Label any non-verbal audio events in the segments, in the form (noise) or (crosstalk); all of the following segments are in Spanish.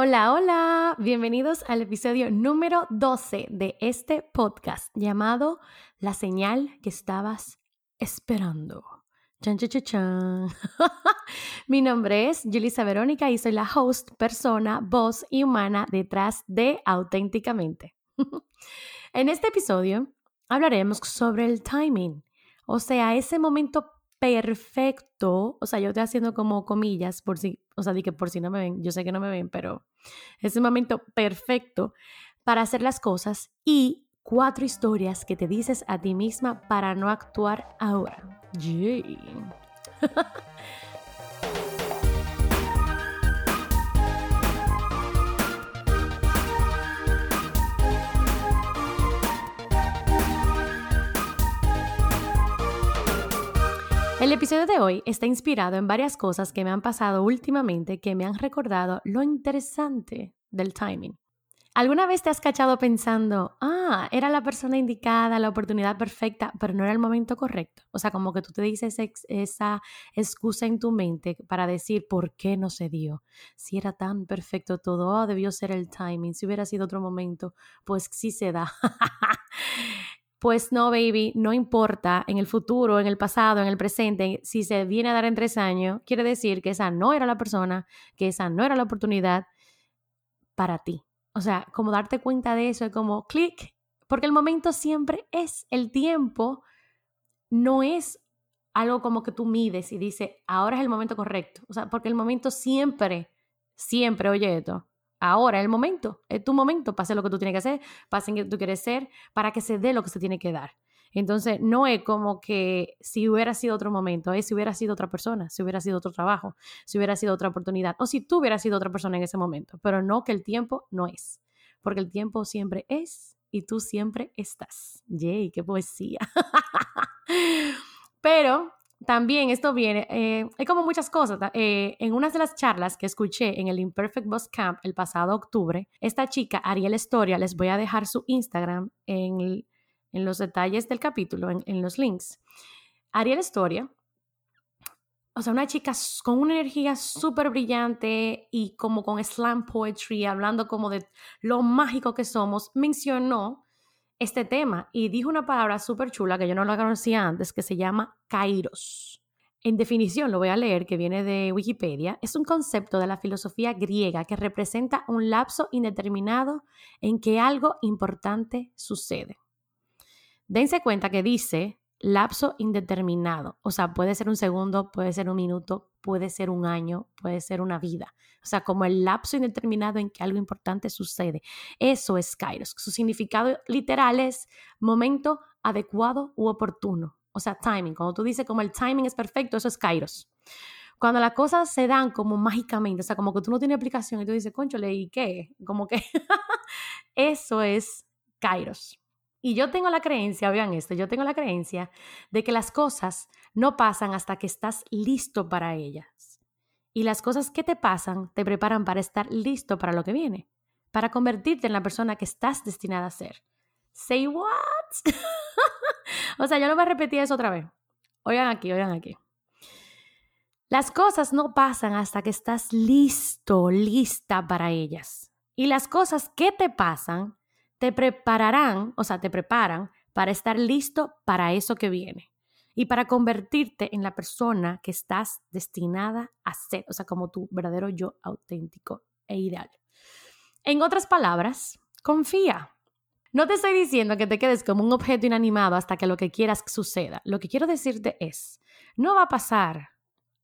Hola, hola, bienvenidos al episodio número 12 de este podcast llamado La señal que estabas esperando. Chan, chan, chan, chan. (laughs) Mi nombre es Julissa Verónica y soy la host, persona, voz y humana detrás de Auténticamente. (laughs) en este episodio hablaremos sobre el timing, o sea, ese momento perfecto, o sea, yo estoy haciendo como comillas por si, o sea, di que por si no me ven, yo sé que no me ven, pero ese momento perfecto para hacer las cosas y cuatro historias que te dices a ti misma para no actuar ahora. Yay. (laughs) El episodio de hoy está inspirado en varias cosas que me han pasado últimamente que me han recordado lo interesante del timing. ¿Alguna vez te has cachado pensando, ah, era la persona indicada, la oportunidad perfecta, pero no era el momento correcto? O sea, como que tú te dices esa excusa en tu mente para decir por qué no se dio. Si era tan perfecto todo, oh, debió ser el timing. Si hubiera sido otro momento, pues sí se da. (laughs) Pues no, baby, no importa en el futuro, en el pasado, en el presente, si se viene a dar en tres años, quiere decir que esa no era la persona, que esa no era la oportunidad para ti. O sea, como darte cuenta de eso es como clic, porque el momento siempre es el tiempo, no es algo como que tú mides y dices, ahora es el momento correcto. O sea, porque el momento siempre, siempre, oye esto, Ahora es el momento, es tu momento, pase lo que tú tienes que hacer, pase lo que tú quieres ser, para que se dé lo que se tiene que dar. Entonces, no es como que si hubiera sido otro momento, es si hubiera sido otra persona, si hubiera sido otro trabajo, si hubiera sido otra oportunidad, o si tú hubieras sido otra persona en ese momento, pero no que el tiempo no es, porque el tiempo siempre es y tú siempre estás. ¡Yay! ¡Qué poesía! (laughs) pero también esto viene, eh, hay como muchas cosas. Eh, en una de las charlas que escuché en el Imperfect Boss Camp el pasado octubre, esta chica, Ariel Historia, les voy a dejar su Instagram en, los detalles del capítulo, en, los links. Ariel Historia, o sea, una chica con una energía súper brillante y como con slam poetry, hablando como de lo mágico que somos, mencionó este tema y dijo una palabra súper chula que yo no la conocía antes, que se llama kairos. En definición, lo voy a leer, que viene de Wikipedia, es un concepto de la filosofía griega que representa un lapso indeterminado en que algo importante sucede. Dense cuenta que dice lapso indeterminado, o sea, puede ser un segundo, puede ser un minuto, puede ser un año, puede ser una vida. O sea, como el lapso indeterminado en que algo importante sucede. Eso es kairos. Su significado literal es momento adecuado u oportuno. O sea, timing. Cuando tú dices como el timing es perfecto, eso es kairos. Cuando las cosas se dan como mágicamente, o sea, como que tú no tienes aplicación y tú dices, concho, ¿y qué? Como que (laughs) eso es kairos. Y yo tengo la creencia, vean esto, yo tengo la creencia de que las cosas no pasan hasta que estás listo para ellas. Y las cosas que te pasan te preparan para estar listo para lo que viene, para convertirte en la persona que estás destinada a ser. Say what? (laughs) o sea, yo no voy a repetir eso otra vez. Oigan aquí, oigan aquí. Las cosas no pasan hasta que estás listo, lista para ellas. Y las cosas que te pasan te prepararán, o sea, te preparan para estar listo para eso que viene y para convertirte en la persona que estás destinada a ser, o sea, como tu verdadero yo auténtico e ideal. En otras palabras, confía. No te estoy diciendo que te quedes como un objeto inanimado hasta que lo que quieras suceda. Lo que quiero decirte es, no va a pasar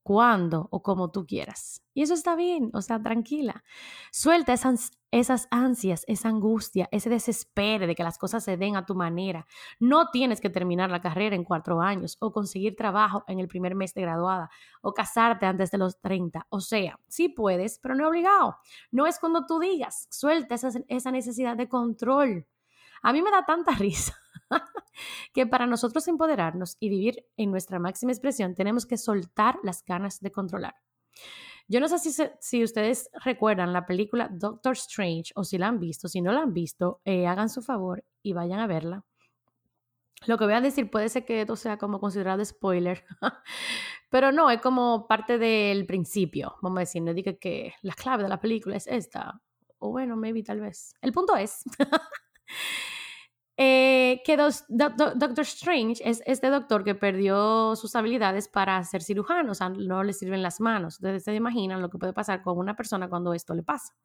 cuando o como tú quieras. Y eso está bien, o sea, tranquila. Suelta esas, esas ansias, esa angustia, ese desespero de que las cosas se den a tu manera. No tienes que terminar la carrera en cuatro años o conseguir trabajo en el primer mes de graduada o casarte antes de los 30. O sea, sí puedes, pero no obligado. No es cuando tú digas, suelta esa, esa necesidad de control. A mí me da tanta risa (laughs) que para nosotros empoderarnos y vivir en nuestra máxima expresión tenemos que soltar las ganas de controlar. Yo no sé si, si ustedes recuerdan la película Doctor Strange o si la han visto. Si no la han visto, eh, hagan su favor y vayan a verla. Lo que voy a decir puede ser que esto sea como considerado spoiler, (laughs) pero no, es como parte del principio, vamos a decir, no diga que la clave de la película es esta, o bueno, maybe tal vez. El punto es (laughs) eh, que Doctor Strange es este doctor que perdió sus habilidades para ser cirujano, o sea, no le sirven las manos. Ustedes se imaginan lo que puede pasar con una persona cuando esto le pasa.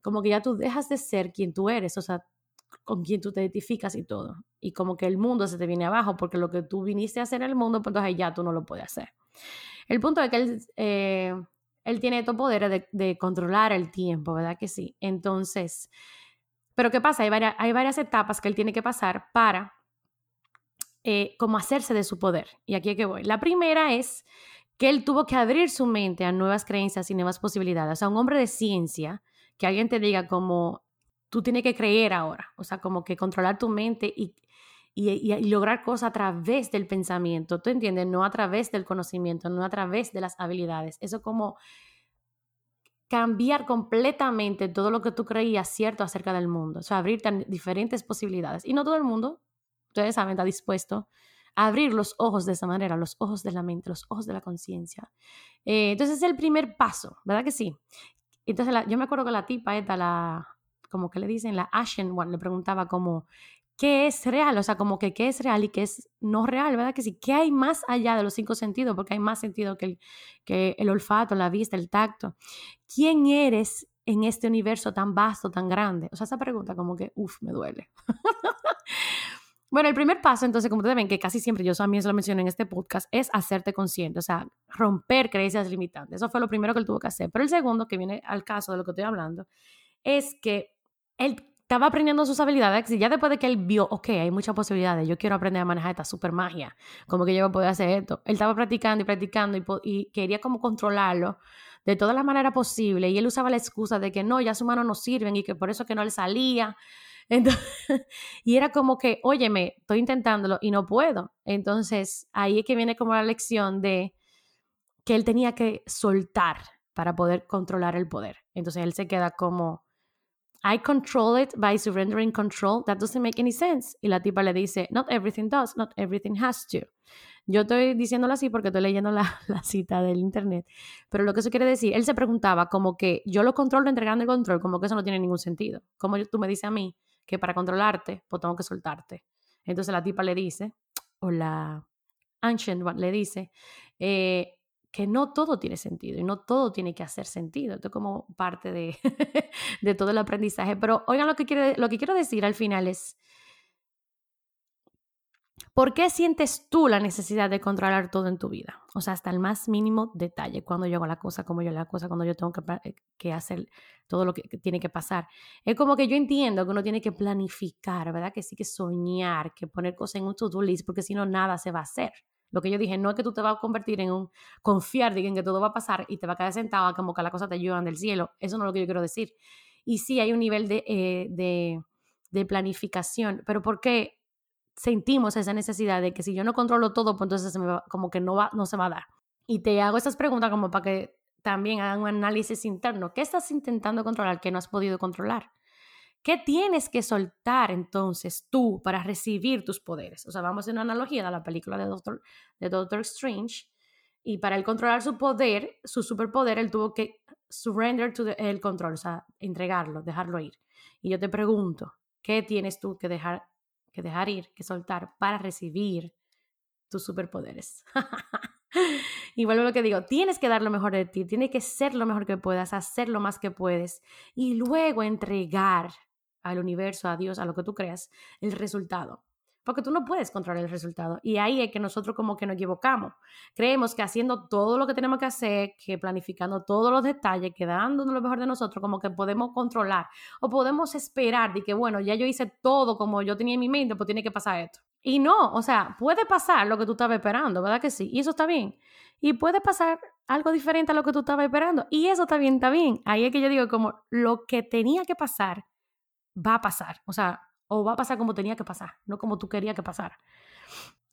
Como que ya tú dejas de ser quien tú eres, o sea, con quien tú te identificas y todo. Y como que el mundo se te viene abajo porque lo que tú viniste a hacer en el mundo, pues entonces ya tú no lo puedes hacer. El punto es que él, eh, él tiene estos poderes de, de, controlar el tiempo, ¿verdad que sí? Entonces, pero ¿qué pasa? Hay varias, hay varias etapas que él tiene que pasar para eh, como hacerse de su poder. Y aquí es que voy. La primera es que él tuvo que abrir su mente a nuevas creencias y nuevas posibilidades. O sea, un hombre de ciencia, que alguien te diga como, tú tienes que creer ahora, o sea, como que controlar tu mente y, y, lograr cosas a través del pensamiento, ¿tú entiendes? No a través del conocimiento, no a través de las habilidades. Eso como cambiar completamente todo lo que tú creías cierto acerca del mundo, o sea, abrirte diferentes posibilidades. Y no todo el mundo, ustedes saben, está dispuesto a abrir los ojos de esa manera, los ojos de la mente, los ojos de la conciencia. Eh, entonces es el primer paso, ¿verdad que sí? Entonces yo me acuerdo que la tipa esta, la, como que le dicen, la Ashen One, le preguntaba como, ¿qué es real? O sea, como que qué es real y qué es no real, ¿verdad? Que sí, ¿qué hay más allá de los cinco sentidos? Porque hay más sentido que el, que el olfato, la vista, el tacto. ¿Quién eres en este universo tan vasto, tan grande? O sea, esa pregunta como que, uff, me duele. (laughs) bueno, el primer paso, entonces, como ustedes ven, que casi siempre yo también se lo menciono en este podcast, es hacerte consciente, o sea, romper creencias limitantes. Eso fue lo primero que él tuvo que hacer. Pero el segundo, que viene al caso de lo que estoy hablando, es que él estaba aprendiendo sus habilidades y ya después de que él vio, ok, hay muchas posibilidades, yo quiero aprender a manejar esta super magia, como que yo voy a poder hacer esto. Él estaba practicando y practicando y, quería como controlarlo de todas las maneras posibles y él usaba la excusa de que no, ya sus manos no sirven y que por eso que no le salía. (laughs) Entonces, y era como que, óyeme, estoy intentándolo y no puedo. Entonces, ahí es que viene como la lección de que él tenía que soltar para poder controlar el poder. Entonces, él se queda como I control it by surrendering control. That doesn't make any sense. Y la tipa le dice, not everything does, not everything has to. Yo estoy diciéndolo así porque estoy leyendo la, (laughs) la, cita del internet. Pero lo que eso quiere decir, él se preguntaba como que yo lo controlo entregando el control, como que eso no tiene ningún sentido. Como tú me dices a mí que para controlarte, pues tengo que soltarte. Entonces la tipa le dice, o la Ancient One le dice, eh, que no todo tiene sentido y no todo tiene que hacer sentido. Esto es como parte de, (laughs) de todo el aprendizaje. Pero oigan lo que, quiero, lo que quiero decir al final es, ¿por qué sientes tú la necesidad de controlar todo en tu vida? O sea, hasta el más mínimo detalle, cuando yo hago la cosa, como yo la cosa, cuando yo tengo que, eh, que hacer todo lo que tiene que pasar. Es como que yo entiendo que uno tiene que planificar, ¿verdad? Que sí que soñar, que poner cosas en un to-do list, porque si no, nada se va a hacer. Lo que yo dije, no es que tú te vas a convertir en un confiar de que todo va a pasar y te va a quedar sentado como que las cosas te ayudan del cielo. Eso no es lo que yo quiero decir. Y sí, hay un nivel de, eh, de, planificación, pero ¿por qué sentimos esa necesidad de que si yo no controlo todo, pues entonces va, como que no, va, no se va a dar? Y te hago esas preguntas como para que también hagan un análisis interno. ¿Qué estás intentando controlar que no has podido controlar? ¿Qué tienes que soltar entonces tú para recibir tus poderes? O sea, vamos a hacer una analogía de la película de Doctor, de Doctor Strange. Y para él controlar su poder, su superpoder, él tuvo que surrender to el control, o sea, entregarlo, dejarlo ir. Y yo te pregunto, ¿qué tienes tú que dejar, que dejar ir, que soltar para recibir tus superpoderes? (laughs) y vuelvo a lo que digo, tienes que dar lo mejor de ti, tienes que ser lo mejor que puedas, hacer lo más que puedes y luego entregar al universo, a Dios, a lo que tú creas, el resultado. Porque tú no puedes controlar el resultado. Y ahí es que nosotros como que nos equivocamos. Creemos que haciendo todo lo que tenemos que hacer, que planificando todos los detalles, que dándonos lo mejor de nosotros, como que podemos controlar. O podemos esperar de que, bueno, ya yo hice todo como yo tenía en mi mente, pues tiene que pasar esto. Y no, o sea, puede pasar lo que tú estabas esperando, ¿verdad que sí? Y eso está bien. Y puede pasar algo diferente a lo que tú estabas esperando. Y eso también está bien. Ahí es que yo digo como lo que tenía que pasar va a pasar, o sea, o va a pasar como tenía que pasar, no como tú querías que pasara.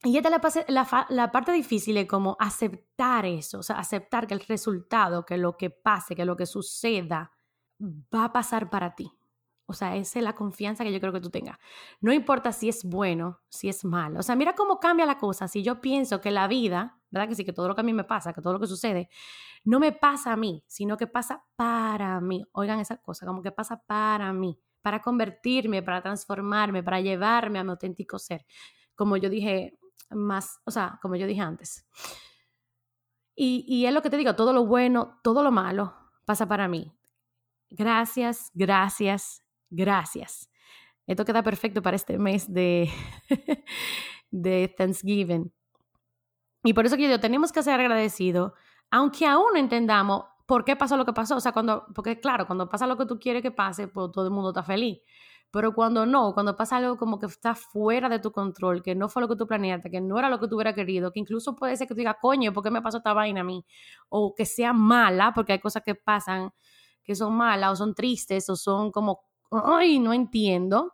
Y esta la, la parte difícil es como aceptar eso, o sea, aceptar que el resultado, que lo que pase, que lo que suceda, va a pasar para ti. O sea, esa es la confianza que yo creo que tú tengas. No importa si es bueno, si es malo. O sea, mira cómo cambia la cosa. Si yo pienso que la vida, ¿verdad? Que sí, que todo lo que a mí me pasa, que todo lo que sucede, no me pasa a mí, sino que pasa para mí. Oigan esa cosa, como que pasa para mí, para convertirme, para transformarme, para llevarme a mi auténtico ser. Como yo dije más, o sea, como yo dije antes. Y, y es lo que te digo, todo lo bueno, todo lo malo pasa para mí. Gracias, gracias, gracias. Esto queda perfecto para este mes de, (laughs) de Thanksgiving. Y por eso que yo tenemos que ser agradecidos, aunque aún no entendamos por qué pasó lo que pasó. O sea, cuando, porque claro, cuando pasa lo que tú quieres que pase, pues todo el mundo está feliz. Pero cuando no, cuando pasa algo como que está fuera de tu control, que no fue lo que tú planeaste, que no era lo que tú hubieras querido, que incluso puede ser que tú digas, coño, ¿por qué me pasó esta vaina a mí? O que sea mala, porque hay cosas que pasan que son malas o son tristes o son como, ay, no entiendo.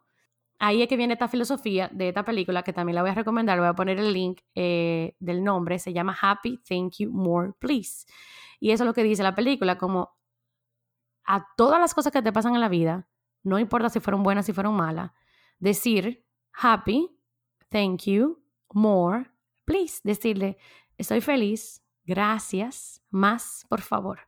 Ahí es que viene esta filosofía de esta película, que también la voy a recomendar, voy a poner el link eh, del nombre, se llama Happy, Thank You, More, Please. Y eso es lo que dice la película, como a todas las cosas que te pasan en la vida, no importa si fueron buenas, si fueron malas, decir happy, thank you, more, please, decirle, estoy feliz, gracias, más, por favor.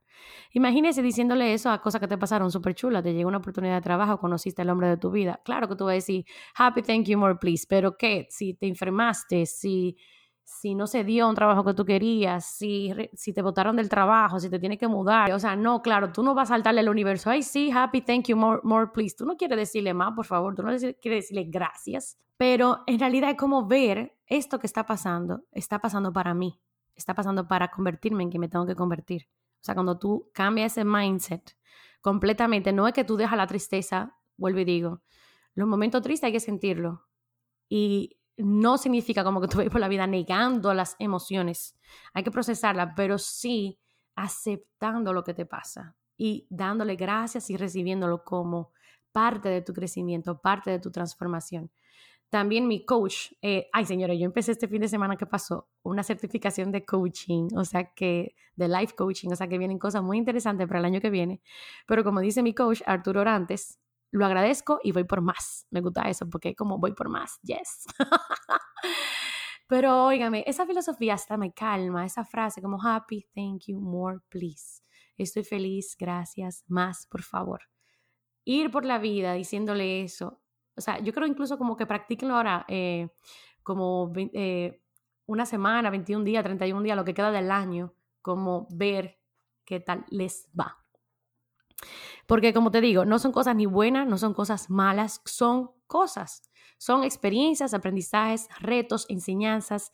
Imagínese diciéndole eso a cosas que te pasaron súper chulas, te llegó una oportunidad de trabajo, conociste al hombre de tu vida. Claro que tú vas a decir, happy, thank you, more, please, pero ¿qué? Si te enfermaste, si, si no se dio un trabajo que tú querías, si, si te botaron del trabajo, si te tienes que mudar. O sea, no, claro, tú no vas a saltarle al universo, ay, sí, happy, thank you, more, more, please. Tú no quieres decirle más, por favor, tú no quieres decirle gracias, pero en realidad es como ver esto que está pasando, está pasando para mí, está pasando para convertirme en quien me tengo que convertir. O sea, cuando tú cambias ese mindset completamente, no es que tú dejas la tristeza, vuelvo y digo, los momentos tristes hay que sentirlo. Y no significa como que tú vayas por la vida negando las emociones. Hay que procesarlas, pero sí aceptando lo que te pasa y dándole gracias y recibiéndolo como parte de tu crecimiento, parte de tu transformación. También mi coach, eh, ay señores, yo empecé este fin de semana que pasó una certificación de coaching, o sea que, de life coaching, o sea que vienen cosas muy interesantes para el año que viene. Pero como dice mi coach, Arturo Orantes, lo agradezco y voy por más. Me gusta eso porque como voy por más, yes. (laughs) Pero óigame, esa filosofía hasta me calma, esa frase como happy, thank you, more, please. Estoy feliz, gracias, más, por favor. Ir por la vida diciéndole eso o sea, yo creo incluso como que practiquenlo ahora eh, como eh, una semana, 21 días, 31 días, lo que queda del año, como ver qué tal les va. Porque como te digo, no son cosas ni buenas, no son cosas malas, son cosas. Son experiencias, aprendizajes, retos, enseñanzas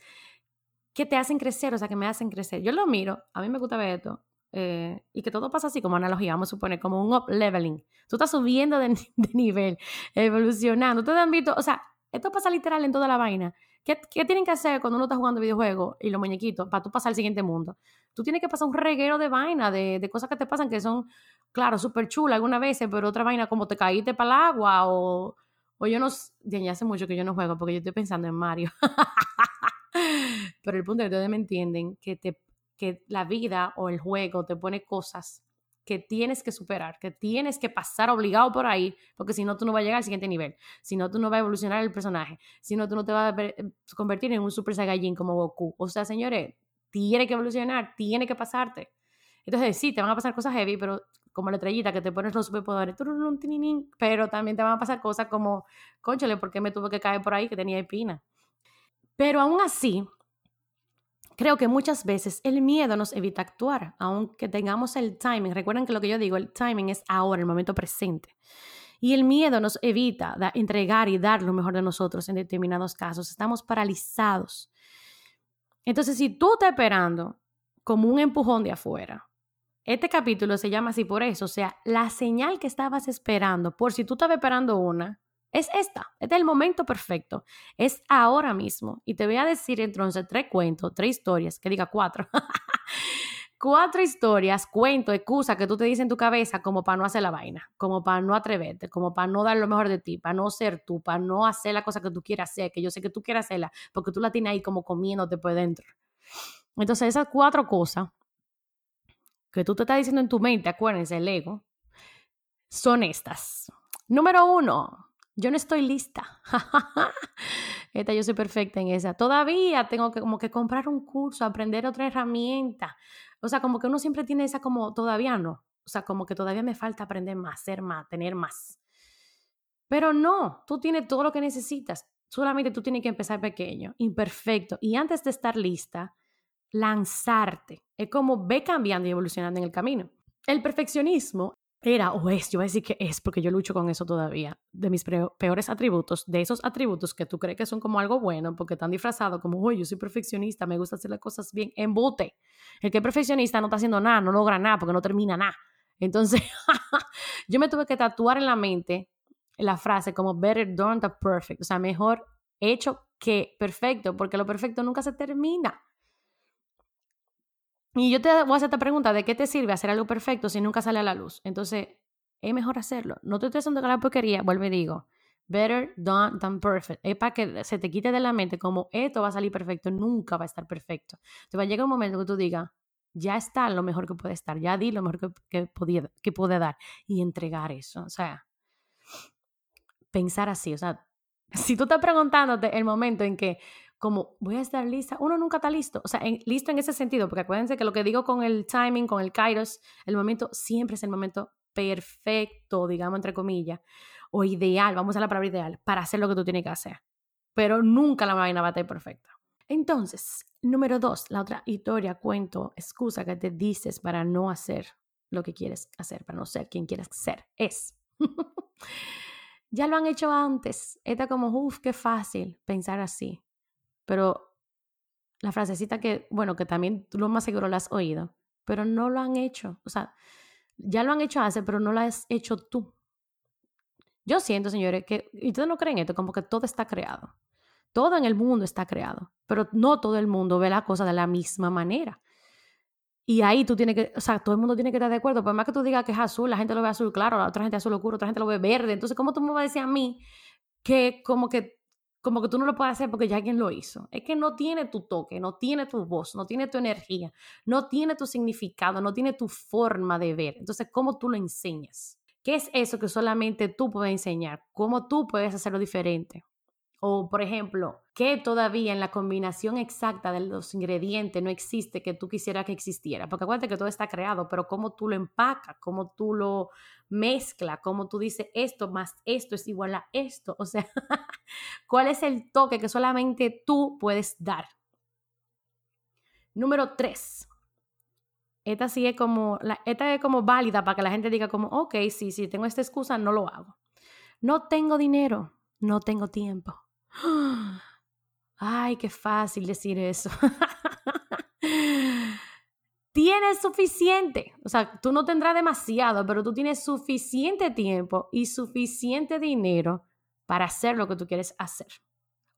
que te hacen crecer, o sea, que me hacen crecer. Yo lo miro, a mí me gusta ver esto, eh, y que todo pasa así como analogía, vamos a suponer, como un up leveling. Tú estás subiendo de, nivel, evolucionando. Ustedes han visto, o sea, esto pasa literal en toda la vaina. ¿Qué, ¿Qué, tienen que hacer cuando uno está jugando videojuegos y los muñequitos para tú pasar al siguiente mundo? Tú tienes que pasar un reguero de vaina, de, de cosas que te pasan que son, claro, súper chulas algunas veces, pero otra vaina como te caíste para el agua o, o yo no, ya hace mucho que yo no juego porque yo estoy pensando en Mario. (laughs) pero el punto es que ustedes me entienden, que te que la vida o el juego te pone cosas que tienes que superar, que tienes que pasar obligado por ahí, porque si no tú no vas a llegar al siguiente nivel, si no tú no vas a evolucionar el personaje, si no tú no te vas a eh, convertir en un Super Saiyajin como Goku. O sea, señores, tiene que evolucionar, tiene que pasarte. Entonces, sí, te van a pasar cosas heavy, pero como la estrellita que te pones los superpoderes, pero también te van a pasar cosas como, conchale, ¿por qué me tuve que caer por ahí que tenía espina? Pero aún así, Creo que muchas veces el miedo nos evita actuar, aunque tengamos el timing. Recuerden que lo que yo digo, el timing es ahora, el momento presente. Y el miedo nos evita entregar y dar lo mejor de nosotros en determinados casos. Estamos paralizados. Entonces, si tú estás esperando como un empujón de afuera, este capítulo se llama así por eso, o sea, la señal que estabas esperando, por si tú estabas esperando una, es esta, es el momento perfecto, es ahora mismo. Y te voy a decir entonces tres cuentos, tres historias, que diga cuatro. (laughs) cuatro historias, cuentos, excusas que tú te dices en tu cabeza como para no hacer la vaina, como para no atreverte, como para no dar lo mejor de ti, para no ser tú, para no hacer la cosa que tú quieras hacer, que yo sé que tú quieres hacerla, porque tú la tienes ahí como comiéndote por dentro. Entonces esas cuatro cosas que tú te estás diciendo en tu mente, acuérdense, el ego, son estas. Número uno, yo no estoy lista. (laughs) Esta yo soy perfecta en esa. Todavía tengo que como que comprar un curso, aprender otra herramienta. O sea, como que uno siempre tiene esa como todavía no. O sea, como que todavía me falta aprender más, ser más, tener más. Pero no, tú tienes todo lo que necesitas. Solamente tú tienes que empezar pequeño, imperfecto. Y antes de estar lista, lanzarte. Es como ve cambiando y evolucionando en el camino. El perfeccionismo era o es, yo voy a decir que es porque yo lucho con eso todavía, de mis peores atributos, de esos atributos que tú crees que son como algo bueno porque están disfrazados como, oye, yo soy perfeccionista, me gusta hacer las cosas bien, embute. El que es perfeccionista no está haciendo nada, no logra nada porque no termina nada. Entonces, (laughs) yo me tuve que tatuar en la mente la frase como better done than perfect, o sea, mejor hecho que perfecto, porque lo perfecto nunca se termina. Y yo te voy a hacer esta pregunta, ¿de qué te sirve hacer algo perfecto si nunca sale a la luz? Entonces, es mejor hacerlo. No te estoy haciendo la porquería, vuelvo y digo, better done than perfect. Es para que se te quite de la mente como esto va a salir perfecto, nunca va a estar perfecto. Te va a llegar un momento que tú digas, ya está lo mejor que puede estar, ya di lo mejor que, que, podía, que puede dar y entregar eso. O sea, pensar así, o sea, si tú estás preguntándote el momento en que como voy a estar lista, uno nunca está listo, o sea, listo en ese sentido, porque acuérdense que lo que digo con el timing, con el kairos, el momento siempre es el momento perfecto, digamos entre comillas, o ideal, vamos a la palabra ideal, para hacer lo que tú tienes que hacer, pero nunca la vaina va a estar perfecta. Entonces, número dos, la otra historia, cuento, excusa que te dices para no hacer lo que quieres hacer, para no ser quien quieres ser, es. (laughs) ya lo han hecho antes. Está como, uff, qué fácil pensar así. Pero la frasecita que, bueno, que también tú lo más seguro la has oído, pero no lo han hecho. O sea, ya lo han hecho hace, pero no lo has hecho tú. Yo siento, señores, que, y ustedes no creen esto, como que todo está creado. Todo en el mundo está creado, pero no todo el mundo ve la cosa de la misma manera. Y ahí tú tienes que, o sea, todo el mundo tiene que estar de acuerdo. Por más que tú digas que es azul, la gente lo ve azul claro, la otra gente azul oscuro, otra gente lo ve verde. Entonces, ¿cómo tú me vas a decir a mí que como que como que tú no lo puedes hacer porque ya alguien lo hizo. Es que no tiene tu toque, no tiene tu voz, no tiene tu energía, no tiene tu significado, no tiene tu forma de ver. Entonces, ¿cómo tú lo enseñas? ¿Qué es eso que solamente tú puedes enseñar? ¿Cómo tú puedes hacerlo diferente? O, por ejemplo, que todavía en la combinación exacta de los ingredientes no existe que tú quisieras que existiera. Porque acuérdate que todo está creado, pero cómo tú lo empacas, cómo tú lo mezclas, cómo tú dices esto más esto es igual a esto. O sea, (laughs) ¿cuál es el toque que solamente tú puedes dar? Número tres. Esta sí es como, esta es como válida para que la gente diga como, ok, sí, sí, tengo esta excusa, no lo hago. No tengo dinero, no tengo tiempo Ay, qué fácil decir eso. tienes suficiente, o sea, tú no tendrás demasiado, pero tú tienes suficiente tiempo y suficiente dinero para hacer lo que tú quieres hacer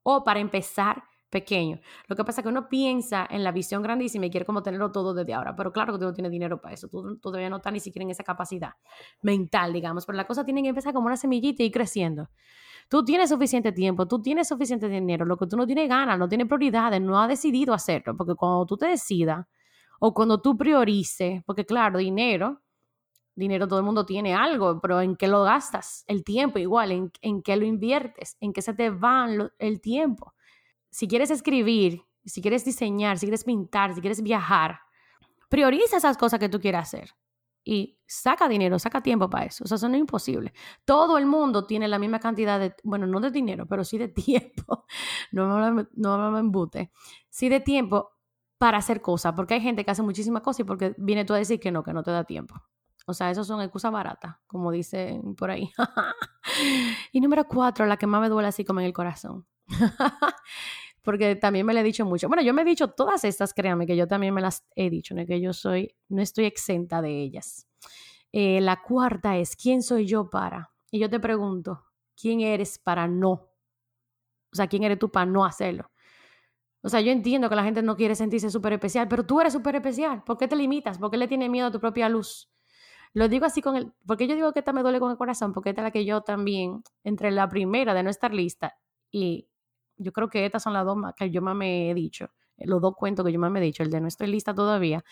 o para empezar pequeño. Lo que pasa es que uno piensa en la visión grandísima y quiere como tenerlo todo desde ahora, pero claro que tú no tienes dinero para eso, tú todavía no estás ni siquiera en esa capacidad mental, digamos, pero la cosa tiene que empezar como una semillita y ir creciendo. Tú tienes suficiente tiempo, tú tienes suficiente dinero, lo que tú no tienes ganas, no tienes prioridades, no has decidido hacerlo, porque cuando tú te decidas o cuando tú priorices, porque claro, dinero, dinero todo el mundo tiene algo, pero ¿en qué lo gastas? El tiempo igual, ¿en, en qué lo inviertes? ¿En qué se te va el tiempo? Si quieres escribir, si quieres diseñar, si quieres pintar, si quieres viajar, prioriza esas cosas que tú quieras hacer y saca dinero, saca tiempo para eso. O sea, eso no es imposible. Todo el mundo tiene la misma cantidad de, bueno, no de dinero, pero sí de (laughs) tiempo. No me, no me embute. Sí de tiempo para hacer cosas, porque hay gente que hace muchísimas cosas y porque viene tú a decir que no, que no te da tiempo. O sea, eso son excusas baratas, como dicen por ahí. (laughs) y número cuatro, la que más me duele así como en el corazón. (laughs) porque también me lo he dicho mucho. Bueno, yo me he dicho todas estas, créanme, que yo también me las he dicho, ¿no? que yo soy, no estoy exenta de ellas. Eh, la cuarta es, ¿quién soy yo para? Y yo te pregunto, ¿quién eres para no? O sea, ¿quién eres tú para no hacerlo? O sea, yo entiendo que la gente no quiere sentirse súper especial, pero tú eres súper especial. ¿Por qué te limitas? ¿Por qué le tienes miedo a tu propia luz? Lo digo así con el... Porque yo digo que esta me duele con el corazón, porque esta es la que yo también, entre la primera de no estar lista y yo creo que estas son las dos que yo más me he dicho, eh, los dos cuentos que yo más me he dicho, el de no estoy lista todavía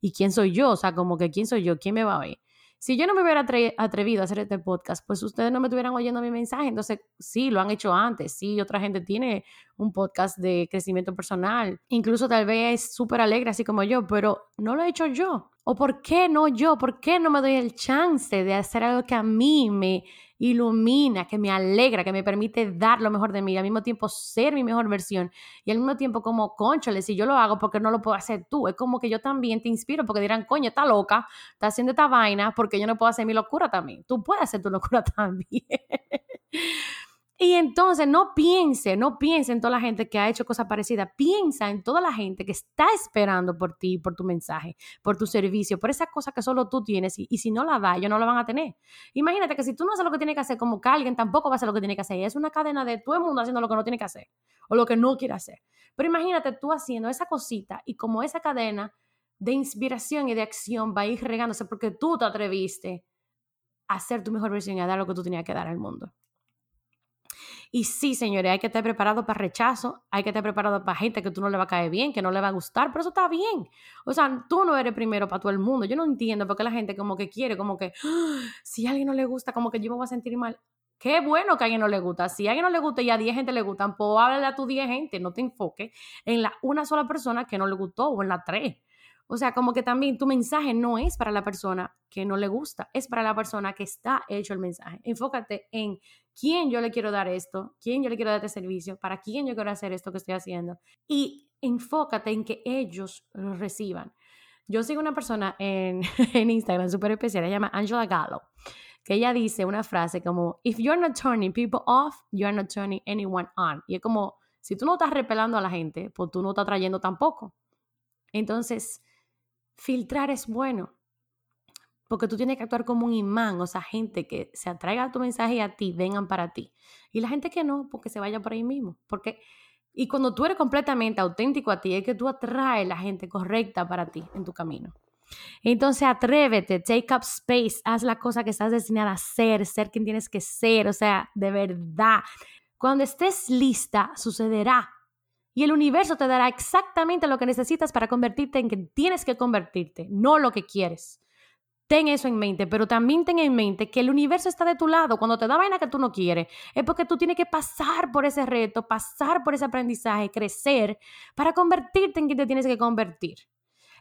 y quién soy yo, o sea, como que quién soy yo, quién me va a ver. Si yo no me hubiera atrevido a hacer este podcast, pues ustedes no me estuvieran oyendo mi mensaje. Entonces, sí, lo han hecho antes. Sí, otra gente tiene un podcast de crecimiento personal. Incluso tal vez es súper alegre, así como yo, pero no lo he hecho yo. ¿O por qué no yo? ¿Por qué no me doy el chance de hacer algo que a mí me ilumina, que me alegra, que me permite dar lo mejor de mí, al mismo tiempo ser mi mejor versión y al mismo tiempo como, conchole, si yo lo hago, porque no lo puedo hacer tú? Es como que yo también te inspiro porque dirán, coño, está loca, está haciendo esta vaina porque yo no puedo hacer mi locura también. Tú puedes hacer tu locura (laughs) también. Y entonces no piense, no piense en toda la gente que ha hecho cosas parecidas, piensa en toda la gente que está esperando por ti, por tu mensaje, por tu servicio, por esa cosa que solo tú tienes y, si no la da, ellos no la van a tener. Imagínate que si tú no haces lo que tiene que hacer, como que alguien tampoco va a hacer lo que tiene que hacer. Es una cadena de todo el mundo haciendo lo que no tiene que hacer o lo que no quiere hacer. Pero imagínate tú haciendo esa cosita y como esa cadena de inspiración y de acción va a ir regándose porque tú te atreviste a ser tu mejor versión y a dar lo que tú tenías que dar al mundo. Y sí, señores, hay que estar preparado para rechazo, hay que estar preparado para gente que tú no le va a caer bien, que no le va a gustar, pero eso está bien. O sea, tú no eres primero para todo el mundo. Yo no entiendo por qué la gente como que quiere, como que, ¡Ah! si a alguien no le gusta, como que yo me voy a sentir mal. Qué bueno que a alguien no le gusta. Si a alguien no le gusta y a 10 gente le gustan, pues háblale a tu 10 gente, no te enfoques en la una sola persona que no le gustó o en la tres. O sea, como que también tu mensaje no es para la persona que no le gusta, es para la persona que está hecho el mensaje. Enfócate en quién yo le quiero dar esto, quién yo le quiero dar este servicio, para quién yo quiero hacer esto que estoy haciendo. Y enfócate en que ellos lo reciban. Yo sigo una persona en, (laughs) Instagram súper especial, se llama Angela Gallo, que ella dice una frase como, if you're not turning people off, you're not turning anyone on. Y es como, si tú no estás repelando a la gente, pues tú no estás trayendo tampoco. Entonces, filtrar es bueno, porque tú tienes que actuar como un imán, o sea, gente que se atraiga a tu mensaje y a ti, vengan para ti. Y la gente que no, porque se vaya por ahí mismo, porque... Y cuando tú eres completamente auténtico a ti, es que tú atraes la gente correcta para ti en tu camino. Entonces atrévete, take up space, haz la cosa que estás destinada a ser, ser quien tienes que ser, o sea, de verdad. Cuando estés lista, sucederá. Y el universo te dará exactamente lo que necesitas para convertirte en quien tienes que convertirte, no lo que quieres. Ten eso en mente, pero también ten en mente que el universo está de tu lado. Cuando te da vaina que tú no quieres, es porque tú tienes que pasar por ese reto, pasar por ese aprendizaje, crecer para convertirte en quien te tienes que convertir.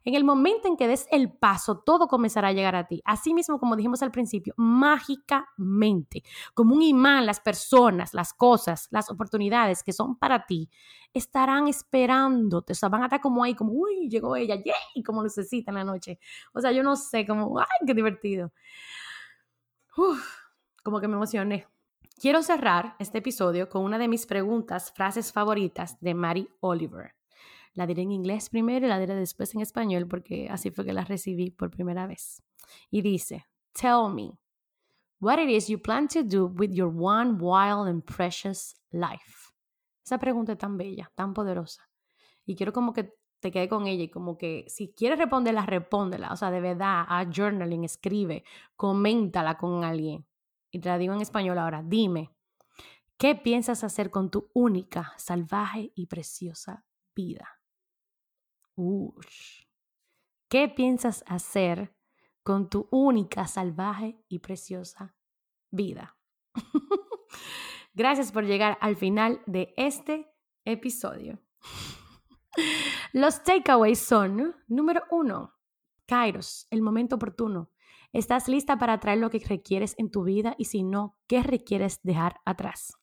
En el momento en que des el paso, todo comenzará a llegar a ti. Así mismo, como dijimos al principio, mágicamente, como un imán, las personas, las cosas, las oportunidades que son para ti, estarán esperándote. O sea, van a estar como ahí, como, uy, llegó ella, yay, como necesita en la noche. O sea, yo no sé, como, ay, qué divertido. como que me emocioné. Quiero cerrar este episodio con una de mis preguntas, frases favoritas de Mary Oliver. La diré en inglés primero y la diré después en español porque así fue que la recibí por primera vez. Y dice, Tell me what it is you plan to do with your one wild and precious life. Esa pregunta es tan bella, tan poderosa. Y quiero como que te quede con ella y como que si quieres responderla, respóndela. O sea, de verdad, a journaling, escribe, coméntala con alguien. Y te la digo en español ahora, dime, ¿qué piensas hacer con tu única, salvaje y preciosa vida? ¿Qué piensas hacer con tu única, salvaje y preciosa vida? (laughs) Gracias por llegar al final de este episodio. (laughs) Los takeaways son, número uno, Kairos, el momento oportuno. ¿Estás lista para traer lo que requieres en tu vida? Y si no, ¿qué requieres dejar atrás?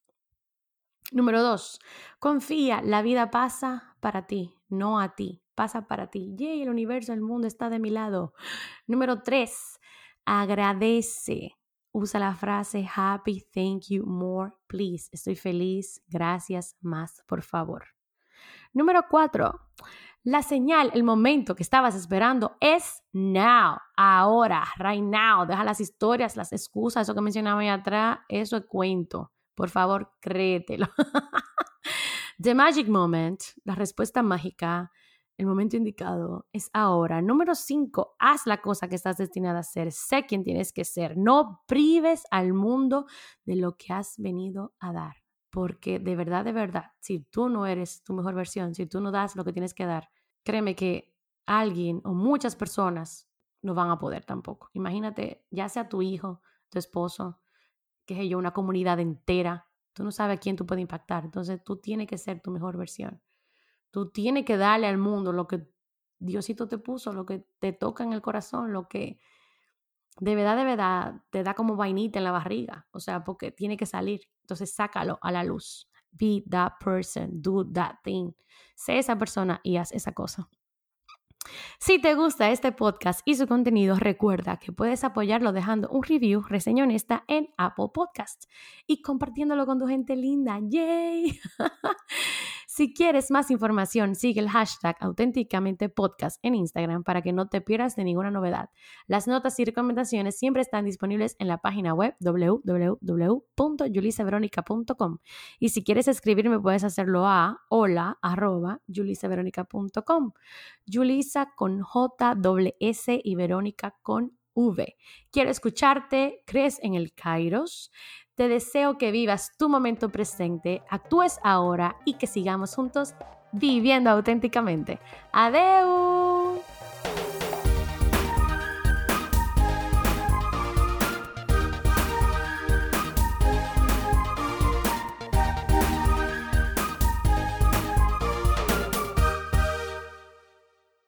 Número dos, confía, la vida pasa para ti, no a ti pasa para ti. Yay, el universo, el mundo está de mi lado. Número tres, agradece. Usa la frase happy, thank you, more, please. Estoy feliz, gracias, más, por favor. Número cuatro, la señal, el momento que estabas esperando es now, ahora, right now. Deja las historias, las excusas, eso que mencionaba ahí atrás, eso es cuento. Por favor, créetelo. (laughs) The magic moment, la respuesta mágica, el momento indicado es ahora. Número cinco, haz la cosa que estás destinada a hacer. Sé quién tienes que ser. No prives al mundo de lo que has venido a dar. Porque de verdad, de verdad, si tú no eres tu mejor versión, si tú no das lo que tienes que dar, créeme que alguien o muchas personas no van a poder tampoco. Imagínate, ya sea tu hijo, tu esposo, qué sé yo, una comunidad entera, tú no sabes a quién tú puedes impactar. Entonces tú tienes que ser tu mejor versión. Tú tienes que darle al mundo lo que Diosito te puso, lo que te toca en el corazón, lo que de verdad, de verdad, te da como vainita en la barriga. O sea, porque tiene que salir. Entonces sácalo a la luz. Be that person, do that thing. Sé esa persona y haz esa cosa. Si te gusta este podcast y su contenido, recuerda que puedes apoyarlo dejando un review, reseña honesta en Apple Podcasts y compartiéndolo con tu gente linda. ¡Yay! (laughs) Si quieres más información, sigue el hashtag auténticamente podcast en Instagram para que no te pierdas de ninguna novedad. Las notas y recomendaciones siempre están disponibles en la página web www.julisaveronica.com. Y si quieres escribirme, puedes hacerlo a hola arroba Julisa con J, S y Verónica con V. Quiero escucharte, crees en el Kairos. Te deseo que vivas tu momento presente, actúes ahora y que sigamos juntos viviendo auténticamente. Adeu.